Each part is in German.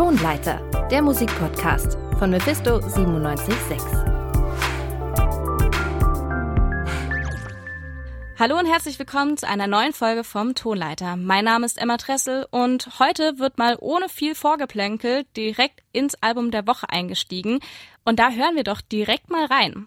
Tonleiter, der Musikpodcast von Mephisto 976. Hallo und herzlich willkommen zu einer neuen Folge vom Tonleiter. Mein Name ist Emma Tressel und heute wird mal ohne viel Vorgeplänkel direkt ins Album der Woche eingestiegen. Und da hören wir doch direkt mal rein.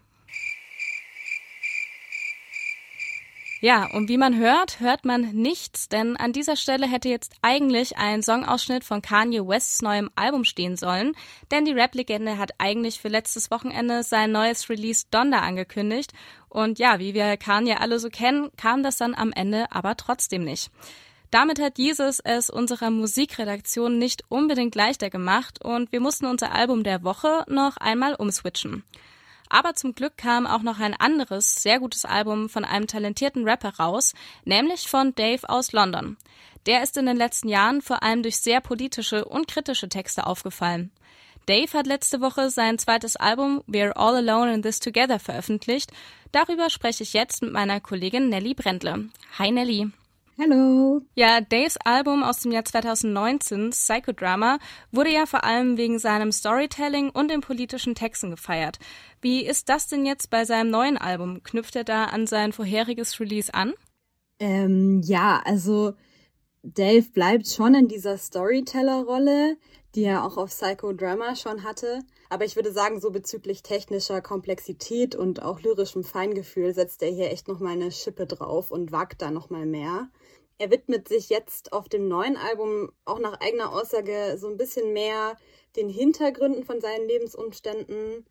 Ja, und wie man hört, hört man nichts, denn an dieser Stelle hätte jetzt eigentlich ein Songausschnitt von Kanye Wests neuem Album stehen sollen, denn die Rap-Legende hat eigentlich für letztes Wochenende sein neues Release Donda angekündigt und ja, wie wir Kanye alle so kennen, kam das dann am Ende aber trotzdem nicht. Damit hat Jesus es unserer Musikredaktion nicht unbedingt leichter gemacht und wir mussten unser Album der Woche noch einmal umswitchen. Aber zum Glück kam auch noch ein anderes, sehr gutes Album von einem talentierten Rapper raus, nämlich von Dave aus London. Der ist in den letzten Jahren vor allem durch sehr politische und kritische Texte aufgefallen. Dave hat letzte Woche sein zweites Album We're All Alone in This Together veröffentlicht. Darüber spreche ich jetzt mit meiner Kollegin Nelly Brendle. Hi Nelly. Hallo. Ja, Days Album aus dem Jahr 2019, Psychodrama, wurde ja vor allem wegen seinem Storytelling und den politischen Texten gefeiert. Wie ist das denn jetzt bei seinem neuen Album? Knüpft er da an sein vorheriges Release an? Ähm, ja, also Dave bleibt schon in dieser Storyteller-Rolle, die er auch auf Psychodrama schon hatte. Aber ich würde sagen, so bezüglich technischer Komplexität und auch lyrischem Feingefühl setzt er hier echt nochmal eine Schippe drauf und wagt da nochmal mehr. Er widmet sich jetzt auf dem neuen Album auch nach eigener Aussage so ein bisschen mehr den Hintergründen von seinen Lebensumständen,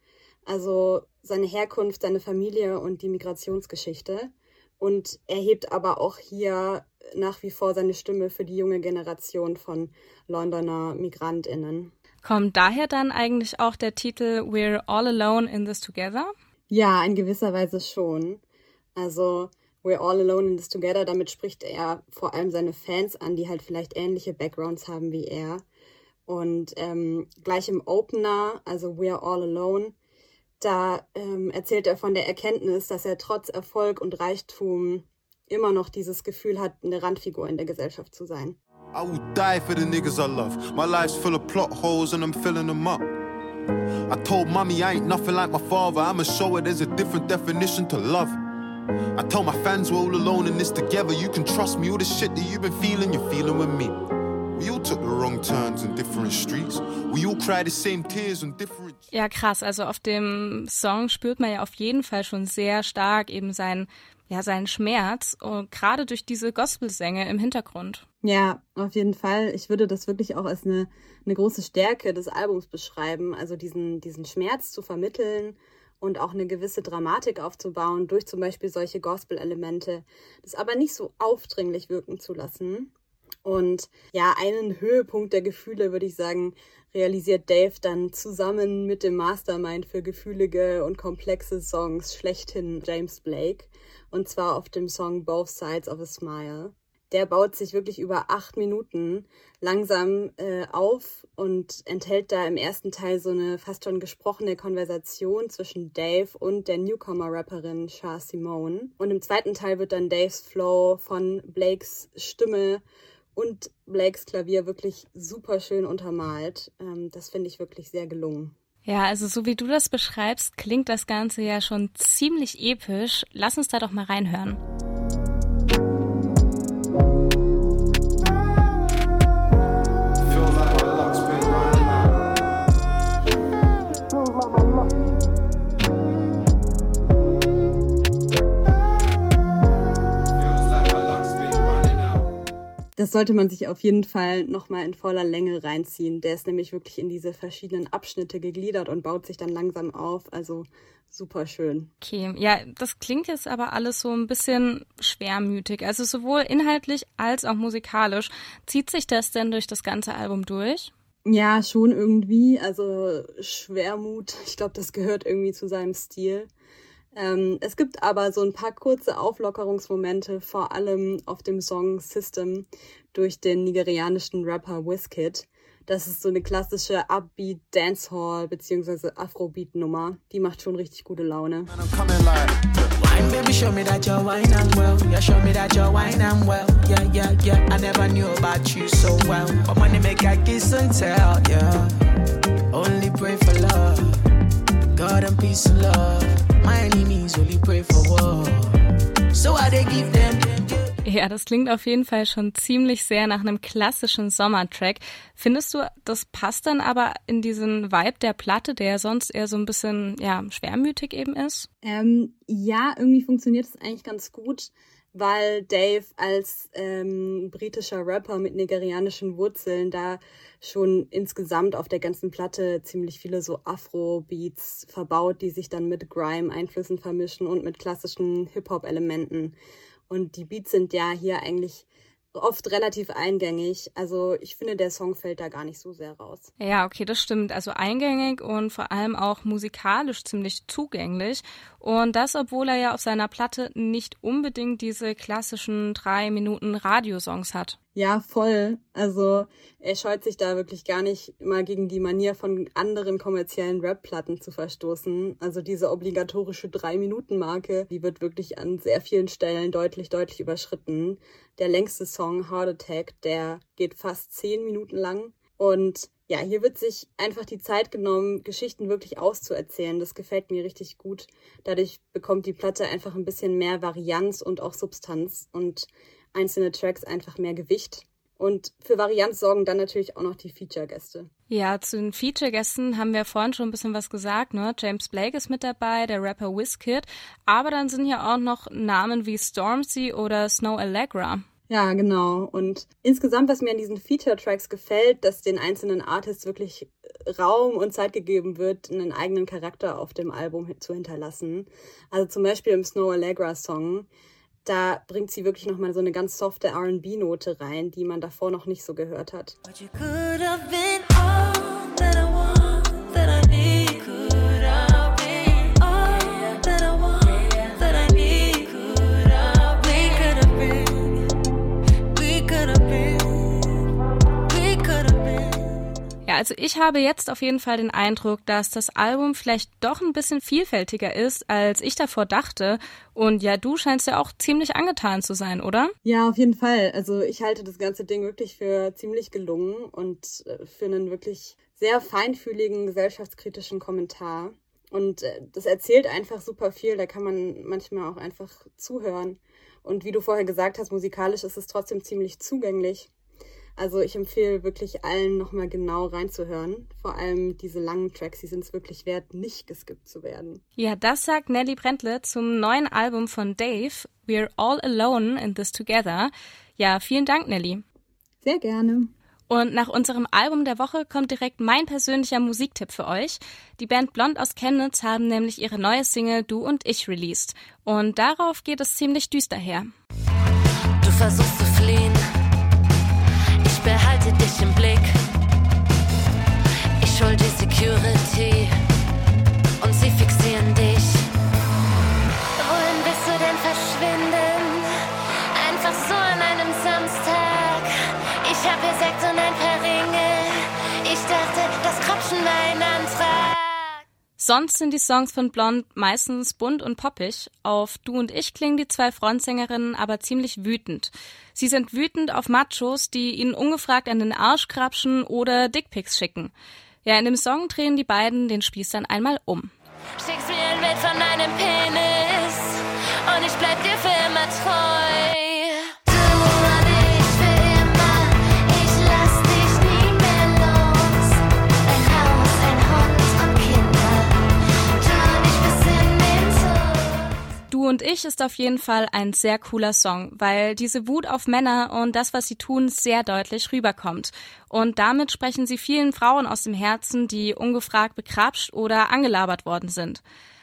also seine Herkunft, seine Familie und die Migrationsgeschichte. Und er hebt aber auch hier nach wie vor seine Stimme für die junge Generation von Londoner Migrantinnen. Kommt daher dann eigentlich auch der Titel We're All Alone in This Together? Ja, in gewisser Weise schon. Also We're All Alone in This Together, damit spricht er vor allem seine Fans an, die halt vielleicht ähnliche Backgrounds haben wie er. Und ähm, gleich im Opener, also We're All Alone, da ähm, erzählt er von der Erkenntnis, dass er trotz Erfolg und Reichtum immer noch dieses Gefühl hat, eine Randfigur in der Gesellschaft zu sein. I will die for the niggas I love. My life's full of plot holes and I'm filling them up. I told mommy I ain't nothing like my father. I'ma show her there's a different definition to love. I told my fans we're all alone in this together. You can trust me, all the shit that you've been feeling, you're feeling with me. We all took the wrong turns in different streets. We all cried the same tears on different. Ja, krass. Also auf dem Song spürt man ja auf jeden Fall schon sehr stark eben seinen, ja, seinen Schmerz. Und gerade durch diese Gospelsänge im Hintergrund. Ja, auf jeden Fall. Ich würde das wirklich auch als eine, eine große Stärke des Albums beschreiben. Also diesen, diesen Schmerz zu vermitteln und auch eine gewisse Dramatik aufzubauen durch zum Beispiel solche Gospel-Elemente, das aber nicht so aufdringlich wirken zu lassen. Und ja, einen Höhepunkt der Gefühle, würde ich sagen, realisiert Dave dann zusammen mit dem Mastermind für gefühlige und komplexe Songs schlechthin James Blake. Und zwar auf dem Song Both Sides of a Smile der baut sich wirklich über acht Minuten langsam äh, auf und enthält da im ersten Teil so eine fast schon gesprochene Konversation zwischen Dave und der Newcomer-Rapperin Shah Simone. Und im zweiten Teil wird dann Daves Flow von Blakes Stimme und Blakes Klavier wirklich super schön untermalt. Ähm, das finde ich wirklich sehr gelungen. Ja, also so wie du das beschreibst, klingt das Ganze ja schon ziemlich episch. Lass uns da doch mal reinhören. Das sollte man sich auf jeden Fall nochmal in voller Länge reinziehen. Der ist nämlich wirklich in diese verschiedenen Abschnitte gegliedert und baut sich dann langsam auf. Also super schön. Okay, ja, das klingt jetzt aber alles so ein bisschen schwermütig. Also sowohl inhaltlich als auch musikalisch. Zieht sich das denn durch das ganze Album durch? Ja, schon irgendwie. Also Schwermut, ich glaube, das gehört irgendwie zu seinem Stil. Ähm, es gibt aber so ein paar kurze Auflockerungsmomente, vor allem auf dem Song System durch den nigerianischen Rapper Wizkid. Das ist so eine klassische Upbeat Dancehall bzw. Afrobeat Nummer. Die macht schon richtig gute Laune. Only pray for love. God and peace and love. My enemies only pray for war. So I they give them. Ja, das klingt auf jeden Fall schon ziemlich sehr nach einem klassischen Sommertrack. Findest du, das passt dann aber in diesen Vibe der Platte, der sonst eher so ein bisschen ja, schwermütig eben ist? Ähm, ja, irgendwie funktioniert es eigentlich ganz gut weil Dave als ähm, britischer Rapper mit nigerianischen Wurzeln da schon insgesamt auf der ganzen Platte ziemlich viele so Afro-Beats verbaut, die sich dann mit Grime-Einflüssen vermischen und mit klassischen Hip-Hop-Elementen. Und die Beats sind ja hier eigentlich oft relativ eingängig. Also ich finde, der Song fällt da gar nicht so sehr raus. Ja, okay, das stimmt. Also eingängig und vor allem auch musikalisch ziemlich zugänglich. Und das, obwohl er ja auf seiner Platte nicht unbedingt diese klassischen drei Minuten Radiosongs hat. Ja, voll. Also er scheut sich da wirklich gar nicht mal gegen die Manier von anderen kommerziellen Rap-Platten zu verstoßen. Also diese obligatorische Drei-Minuten-Marke, die wird wirklich an sehr vielen Stellen deutlich, deutlich überschritten. Der längste Song, Heart Attack, der geht fast zehn Minuten lang. Und ja, hier wird sich einfach die Zeit genommen, Geschichten wirklich auszuerzählen. Das gefällt mir richtig gut. Dadurch bekommt die Platte einfach ein bisschen mehr Varianz und auch Substanz und einzelne Tracks einfach mehr Gewicht. Und für Varianz sorgen dann natürlich auch noch die Feature-Gäste. Ja, zu den Feature-Gästen haben wir vorhin schon ein bisschen was gesagt. Ne? James Blake ist mit dabei, der Rapper Wizkid. Aber dann sind ja auch noch Namen wie Stormzy oder Snow Allegra. Ja, genau. Und insgesamt, was mir an diesen Feature-Tracks gefällt, dass den einzelnen Artists wirklich Raum und Zeit gegeben wird, einen eigenen Charakter auf dem Album zu hinterlassen. Also zum Beispiel im Snow Allegra Song. Da bringt sie wirklich nochmal so eine ganz softe RB-Note rein, die man davor noch nicht so gehört hat. But you could have been all that I want, that I Ja, also ich habe jetzt auf jeden Fall den Eindruck, dass das Album vielleicht doch ein bisschen vielfältiger ist, als ich davor dachte. Und ja, du scheinst ja auch ziemlich angetan zu sein, oder? Ja, auf jeden Fall. Also ich halte das ganze Ding wirklich für ziemlich gelungen und äh, für einen wirklich sehr feinfühligen gesellschaftskritischen Kommentar. Und äh, das erzählt einfach super viel. Da kann man manchmal auch einfach zuhören. Und wie du vorher gesagt hast, musikalisch ist es trotzdem ziemlich zugänglich. Also ich empfehle wirklich allen nochmal genau reinzuhören. Vor allem diese langen Tracks, die sind es wirklich wert, nicht geskippt zu werden. Ja, das sagt Nelly Brentle zum neuen Album von Dave, We're All Alone in This Together. Ja, vielen Dank, Nelly. Sehr gerne. Und nach unserem Album der Woche kommt direkt mein persönlicher Musiktipp für euch. Die Band Blond aus Chemnitz haben nämlich ihre neue Single Du und ich released. Und darauf geht es ziemlich düster her. Du versuchst zu fliehen behalte dich im Blick. Ich hol die Security und sie fixieren dich. Wohin willst du denn verschwinden? Einfach so an einem Samstag. Ich hab hier Sekt und ein paar Ringe. Ich dachte, das Krapschen Antrag. Sonst sind die Songs von Blond meistens bunt und poppig. Auf Du und Ich klingen die zwei Frontsängerinnen aber ziemlich wütend. Sie sind wütend auf Machos, die ihnen ungefragt an den Arsch krapschen oder Dickpics schicken. Ja, in dem Song drehen die beiden den Spieß dann einmal um. Schickst mir ein Bild von deinem Penis und ich ist auf jeden Fall ein sehr cooler Song, weil diese Wut auf Männer und das, was sie tun, sehr deutlich rüberkommt. Und damit sprechen sie vielen Frauen aus dem Herzen, die ungefragt bekrapscht oder angelabert worden sind.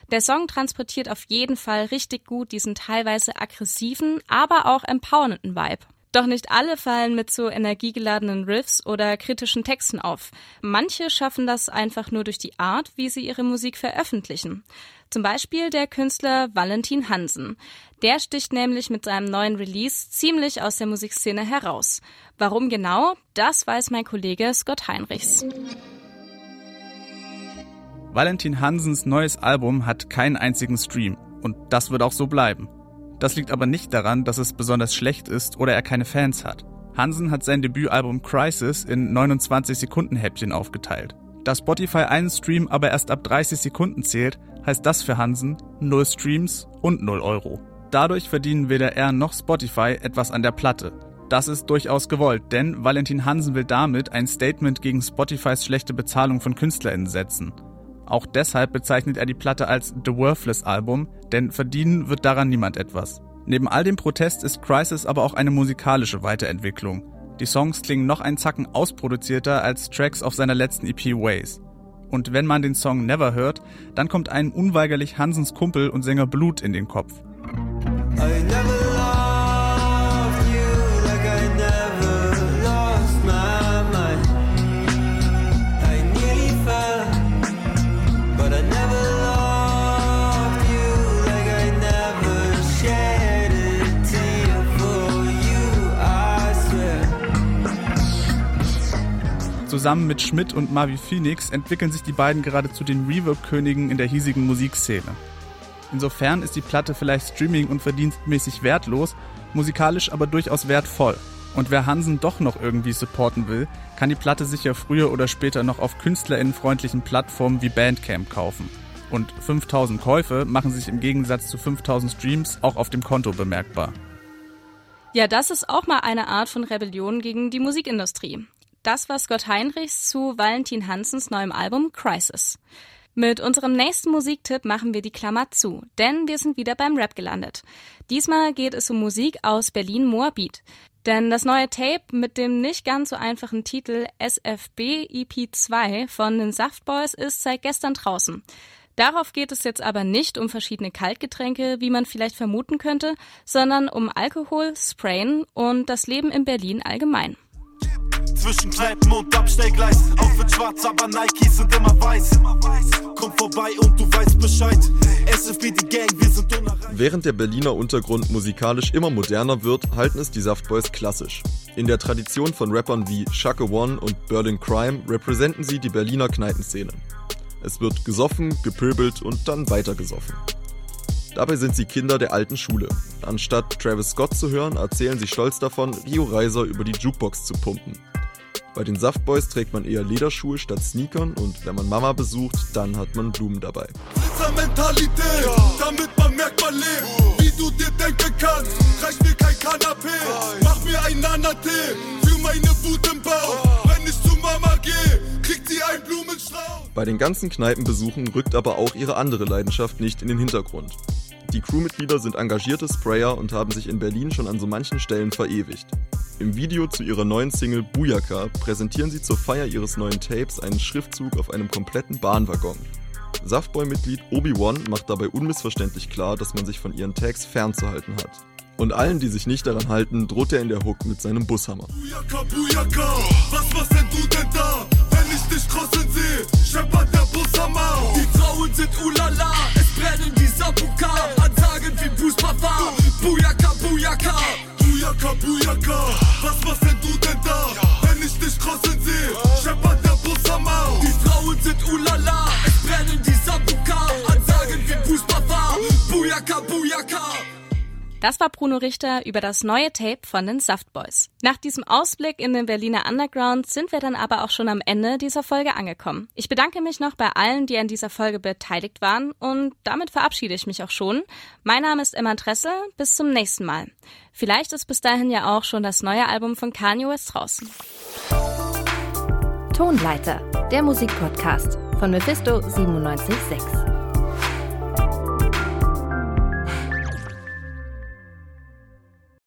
Der Song transportiert auf jeden Fall richtig gut diesen teilweise aggressiven, aber auch empowernden Vibe. Doch nicht alle fallen mit so energiegeladenen Riffs oder kritischen Texten auf. Manche schaffen das einfach nur durch die Art, wie sie ihre Musik veröffentlichen. Zum Beispiel der Künstler Valentin Hansen. Der sticht nämlich mit seinem neuen Release ziemlich aus der Musikszene heraus. Warum genau? Das weiß mein Kollege Scott Heinrichs. Valentin Hansens neues Album hat keinen einzigen Stream. Und das wird auch so bleiben. Das liegt aber nicht daran, dass es besonders schlecht ist oder er keine Fans hat. Hansen hat sein Debütalbum Crisis in 29 Sekunden Häppchen aufgeteilt. Da Spotify einen Stream aber erst ab 30 Sekunden zählt, heißt das für Hansen 0 Streams und 0 Euro. Dadurch verdienen weder er noch Spotify etwas an der Platte. Das ist durchaus gewollt, denn Valentin Hansen will damit ein Statement gegen Spotifys schlechte Bezahlung von KünstlerInnen setzen. Auch deshalb bezeichnet er die Platte als The Worthless Album, denn verdienen wird daran niemand etwas. Neben all dem Protest ist Crisis aber auch eine musikalische Weiterentwicklung. Die Songs klingen noch ein Zacken ausproduzierter als Tracks auf seiner letzten EP Ways. Und wenn man den Song Never hört, dann kommt einem unweigerlich Hansens Kumpel und Sänger Blut in den Kopf. Zusammen mit Schmidt und Mavi Phoenix entwickeln sich die beiden gerade zu den Reverb-Königen in der hiesigen Musikszene. Insofern ist die Platte vielleicht streaming- und verdienstmäßig wertlos, musikalisch aber durchaus wertvoll. Und wer Hansen doch noch irgendwie supporten will, kann die Platte sicher früher oder später noch auf künstlerinnenfreundlichen Plattformen wie Bandcamp kaufen. Und 5000 Käufe machen sich im Gegensatz zu 5000 Streams auch auf dem Konto bemerkbar. Ja, das ist auch mal eine Art von Rebellion gegen die Musikindustrie. Das war Scott Heinrichs zu Valentin Hansens neuem Album Crisis. Mit unserem nächsten Musiktipp machen wir die Klammer zu, denn wir sind wieder beim Rap gelandet. Diesmal geht es um Musik aus Berlin-Moabit. Denn das neue Tape mit dem nicht ganz so einfachen Titel SFB EP2 von den Saftboys ist seit gestern draußen. Darauf geht es jetzt aber nicht um verschiedene Kaltgetränke, wie man vielleicht vermuten könnte, sondern um Alkohol, Sprayen und das Leben in Berlin allgemein. Zwischen Kneipen und Abstellgleis. Outfit schwarz, aber Nikes sind immer weiß. Komm vorbei und du weißt Bescheid. SFB die Gang, wir sind unerreicht. Während der Berliner Untergrund musikalisch immer moderner wird, halten es die Saftboys klassisch. In der Tradition von Rappern wie Shaka One und Berlin Crime repräsentieren sie die Berliner Kneipenszene. Es wird gesoffen, gepöbelt und dann weiter gesoffen. Dabei sind sie Kinder der alten Schule. Anstatt Travis Scott zu hören, erzählen sie stolz davon, Rio Reiser über die Jukebox zu pumpen. Bei den Saftboys trägt man eher Lederschuhe statt Sneakern und wenn man Mama besucht, dann hat man Blumen dabei. Mentalität, damit man merkt, man lebt. Wie du dir denken kannst, reicht mir kein Kanapé. Mach mir ein Nanatee für meine Wut im Bauch. Wenn ich zu Mama gehe, kriegt sie einen Blumenstrauß. Bei den ganzen Kneipenbesuchen rückt aber auch ihre andere Leidenschaft nicht in den Hintergrund. Die Crewmitglieder sind engagierte Sprayer und haben sich in Berlin schon an so manchen Stellen verewigt. Im Video zu ihrer neuen Single Bujaka präsentieren sie zur Feier ihres neuen Tapes einen Schriftzug auf einem kompletten Bahnwaggon. Saftboy-Mitglied Obi-Wan macht dabei unmissverständlich klar, dass man sich von ihren Tags fernzuhalten hat. Und allen, die sich nicht daran halten, droht er in der Hook mit seinem Bushammer. Bujaka, Bujaka, was machst denn du denn da? Wenn ich dich crossen sehe, scheppert der Bushammer. Die Frauen sind ulala, Bujaka, Bujaka, Das war Bruno Richter über das neue Tape von den Saftboys. Nach diesem Ausblick in den Berliner Underground sind wir dann aber auch schon am Ende dieser Folge angekommen. Ich bedanke mich noch bei allen, die an dieser Folge beteiligt waren und damit verabschiede ich mich auch schon. Mein Name ist Emma Dressel. Bis zum nächsten Mal. Vielleicht ist bis dahin ja auch schon das neue Album von Kanye West draußen. Tonleiter, der Musikpodcast von Mephisto 976.